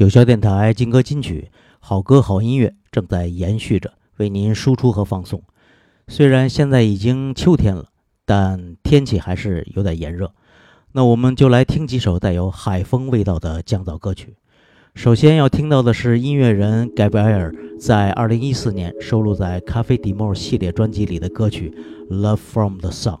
九霄电台金歌金曲，好歌好音乐正在延续着为您输出和放送。虽然现在已经秋天了，但天气还是有点炎热。那我们就来听几首带有海风味道的降噪歌曲。首先要听到的是音乐人盖布埃尔在2014年收录在《咖啡迪莫》系列专辑里的歌曲《Love from the Sun》。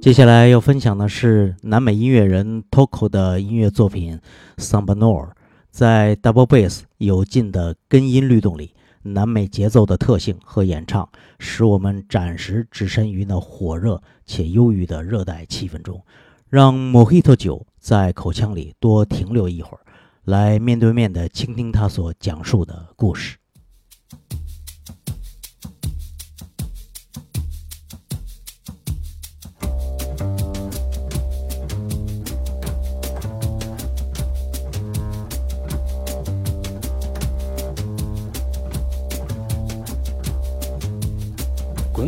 接下来要分享的是南美音乐人 Toco 的音乐作品《Samba Noir》。在 Double Bass 有劲的根音律动里，南美节奏的特性和演唱，使我们暂时置身于那火热且忧郁的热带气氛中，让 Mojito 酒在口腔里多停留一会儿，来面对面地倾听他所讲述的故事。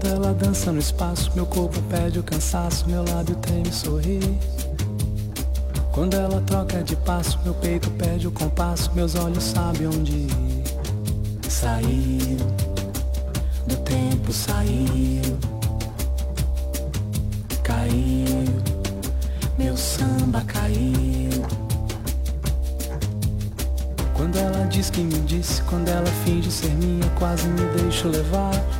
Quando ela dança no espaço, meu corpo perde o cansaço, meu lábio teme sorrir. Quando ela troca de passo, meu peito perde o compasso, meus olhos sabem onde ir. Saiu, do tempo saiu, caiu, meu samba caiu. Quando ela diz que me disse, quando ela finge ser minha, quase me deixo levar.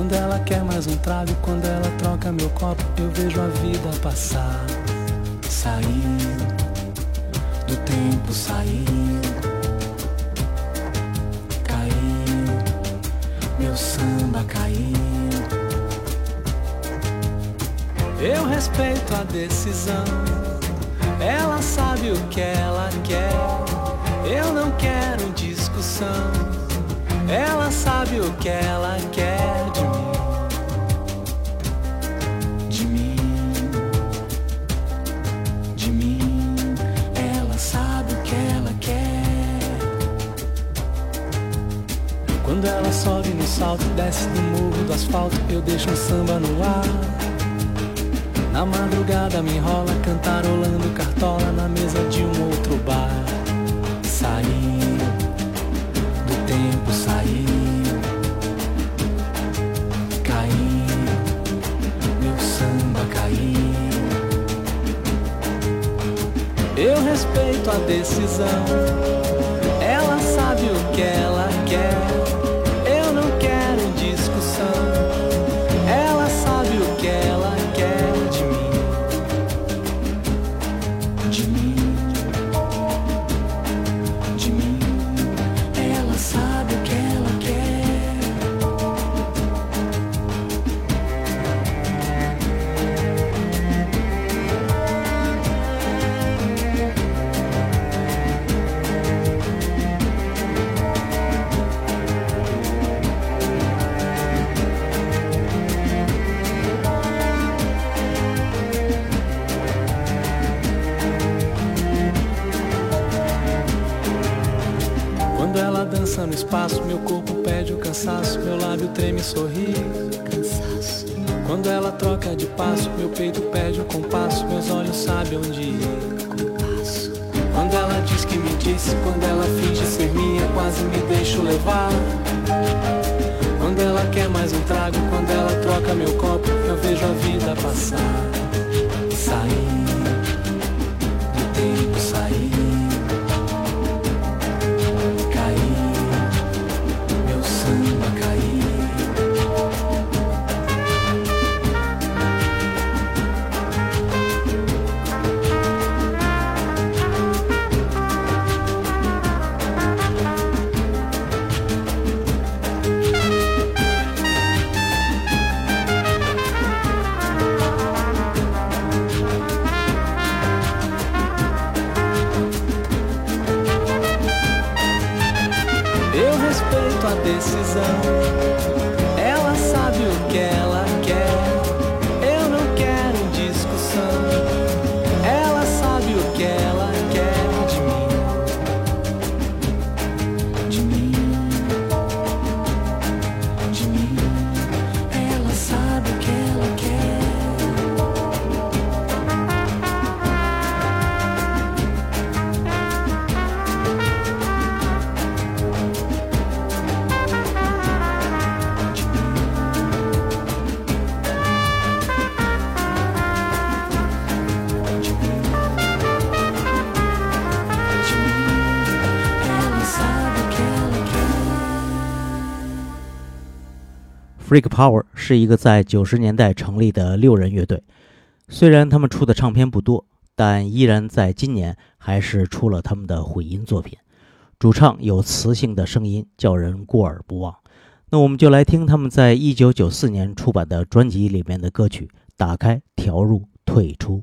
Quando ela quer mais um trago, quando ela troca meu copo, eu vejo a vida passar. Saiu, do tempo saiu, caiu, meu samba caiu. Eu respeito a decisão, ela sabe o que ela quer. Eu não quero discussão. Ela sabe o que ela quer Quando ela sobe no salto, desce do morro do asfalto, eu deixo um samba no ar. Na madrugada me enrola, cantarolando cartola na mesa de um outro bar. Saí do tempo saiu, caiu, meu samba caiu. Eu respeito a decisão, treme e sorri. Quando ela troca de passo, meu peito pede o compasso, meus olhos sabem onde ir. Quando ela diz que me disse, quando ela finge ser minha, quase me deixo levar. Quando ela quer mais um trago, quando ela troca meu copo, eu vejo a vida passar. Sair Freak Power 是一个在九十年代成立的六人乐队，虽然他们出的唱片不多，但依然在今年还是出了他们的混音作品。主唱有磁性的声音，叫人过耳不忘。那我们就来听他们在一九九四年出版的专辑里面的歌曲，《打开调入退出》。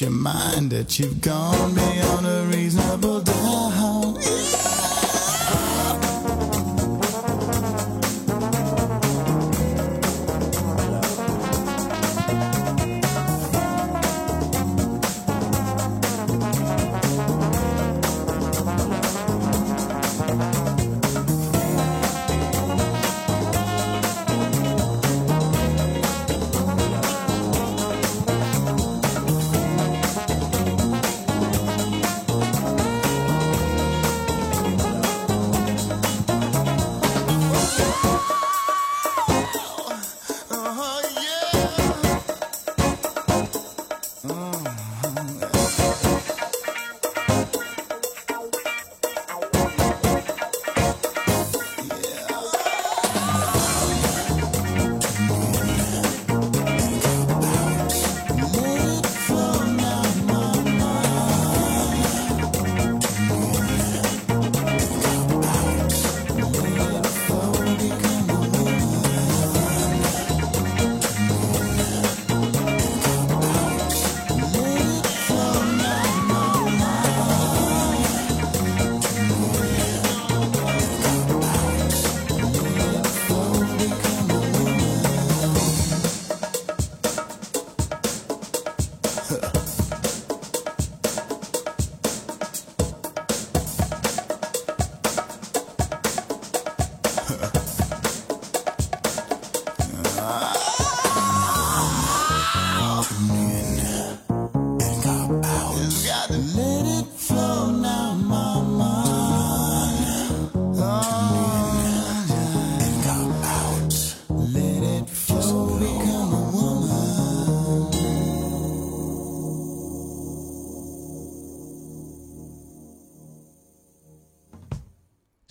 Your mind that you've gone beyond a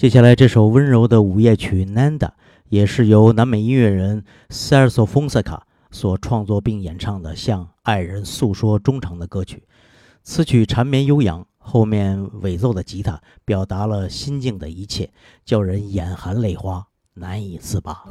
接下来这首温柔的午夜曲《Nanda》也是由南美音乐人 CERSO Fonseca 所创作并演唱的，向爱人诉说衷肠的歌曲。此曲缠绵悠扬，后面尾奏的吉他表达了心境的一切，叫人眼含泪花，难以自拔。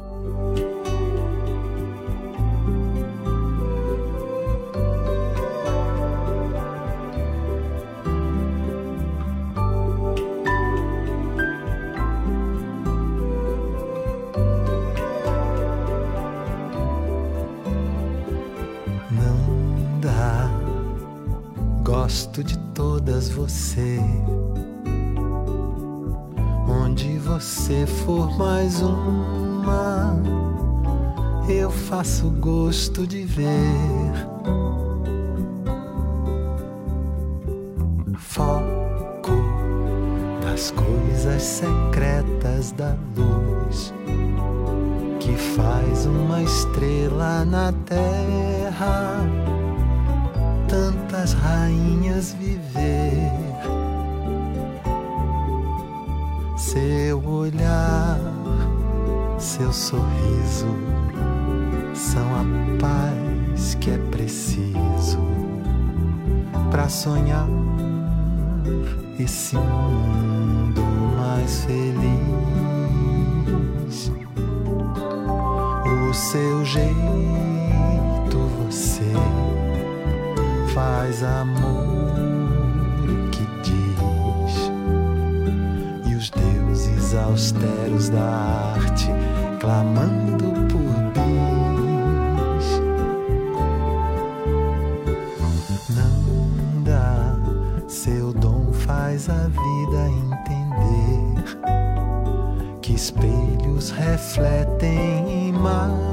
Gosto de todas você. Onde você for mais uma, eu faço gosto de ver. Foco das coisas secretas da luz que faz uma estrela na terra tantas rainhas viver. Seu olhar, seu sorriso são a paz que é preciso para sonhar esse mundo mais feliz. O seu jeito, faz amor que diz? E os deuses austeros da arte clamando por bis. Não dá seu dom faz a vida entender que espelhos refletem imagens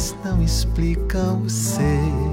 mas não explicam o ser.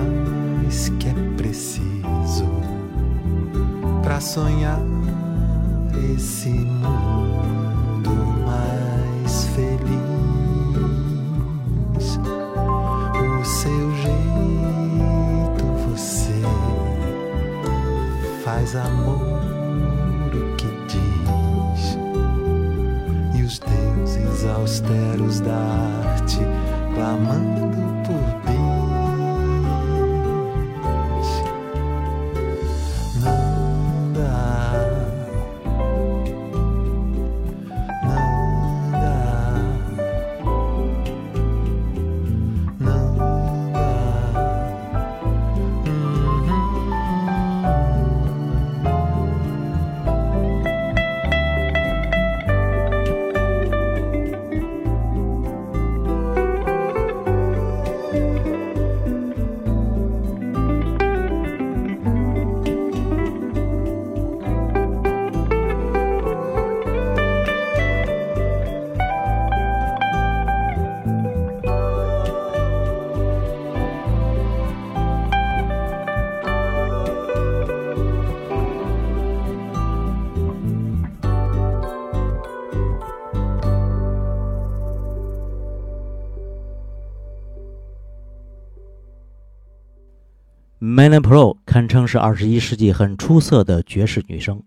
Paz que é preciso para sonhar esse mundo mais feliz. O seu jeito você faz amor Manna Pro 堪称是二十一世纪很出色的爵士女声，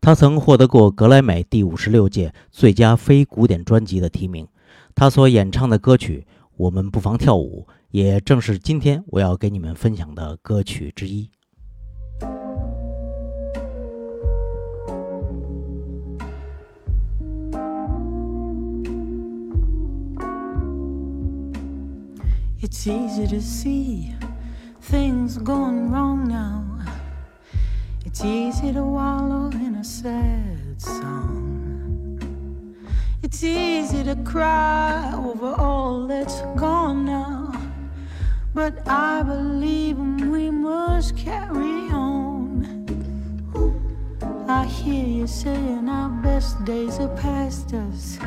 她曾获得过格莱美第五十六届最佳非古典专辑的提名。她所演唱的歌曲《我们不妨跳舞》，也正是今天我要给你们分享的歌曲之一。It's easy to see things going wrong now. It's easy to wallow in a sad song. It's easy to cry over all that's gone now. But I believe we must carry on. I hear you saying our best days are past us.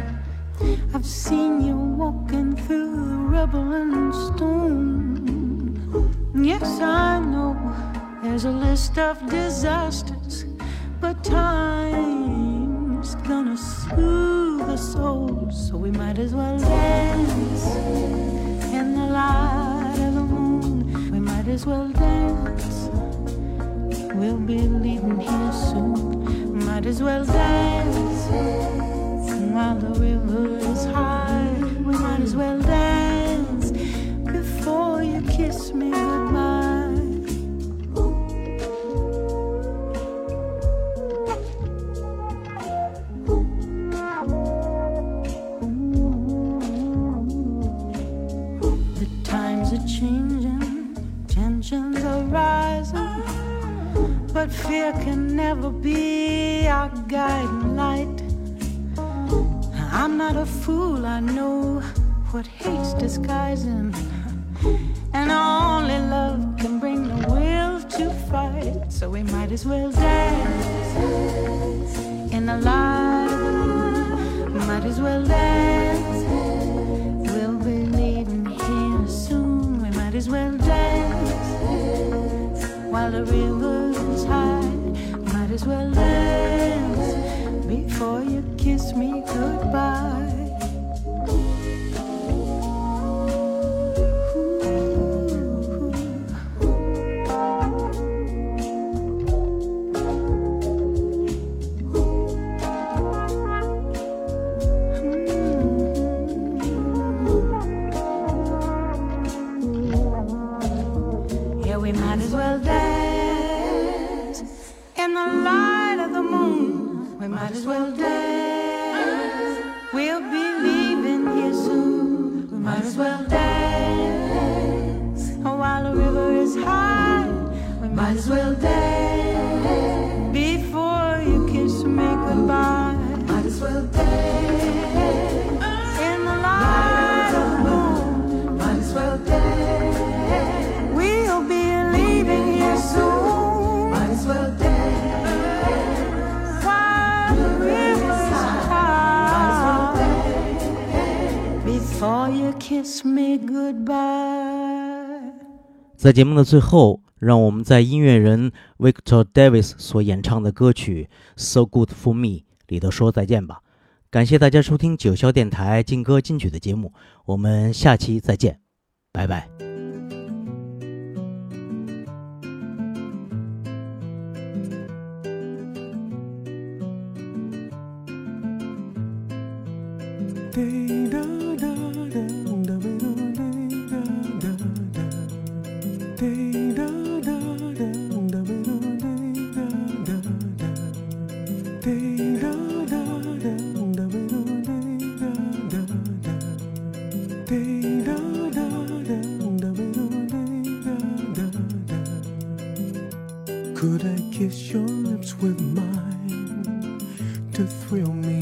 I've seen you walking through the rubble and stone. Yes, I know there's a list of disasters, but time's gonna soothe the soul, so we might as well dance in the light of the moon. We might as well dance. We'll be leaving here soon. Might as well dance while the river fear can never be our guiding light. I'm not a fool, I know what hate's disguising, and only love can bring the will to fight. So we might as well dance in the light. Might as well dance. We'll be leaving here soon. We might as well while the river's high. Might as well dance before you kiss me goodbye. Me goodbye. 在节目的最后，让我们在音乐人 Victor Davis 所演唱的歌曲《So Good for Me》里头说再见吧。感谢大家收听九霄电台劲歌金曲的节目，我们下期再见，拜拜。Could I kiss your lips with mine to thrill me?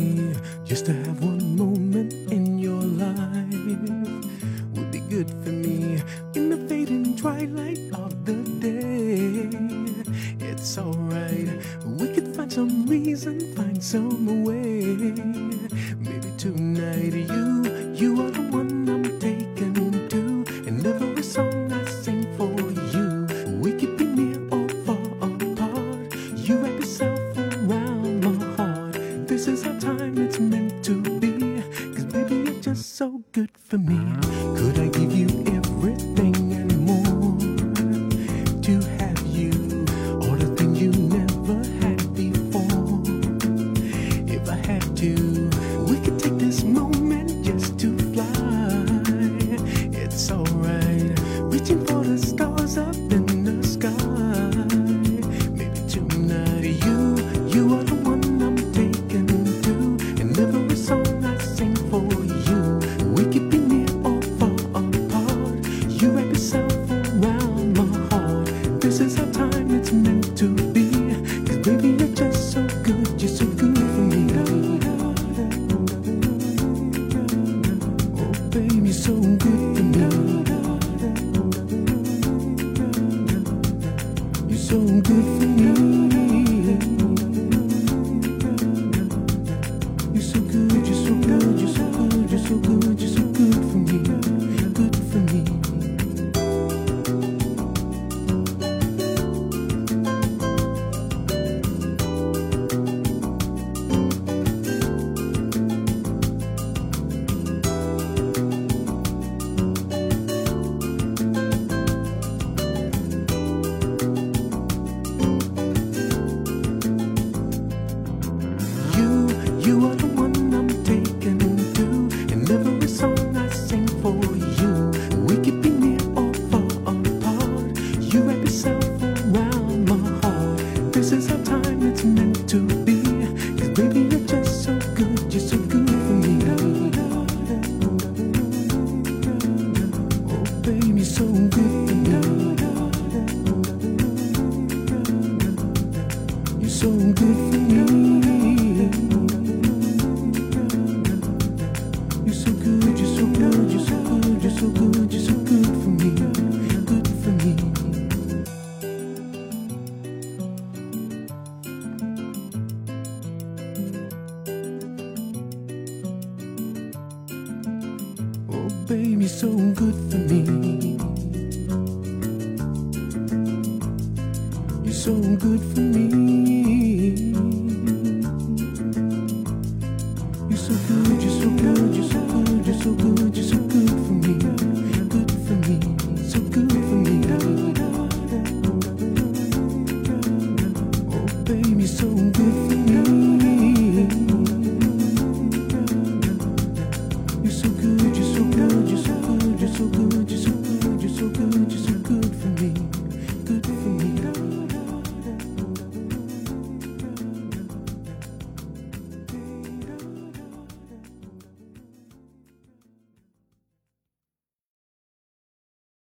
Baby, so good for me. You're so good for me.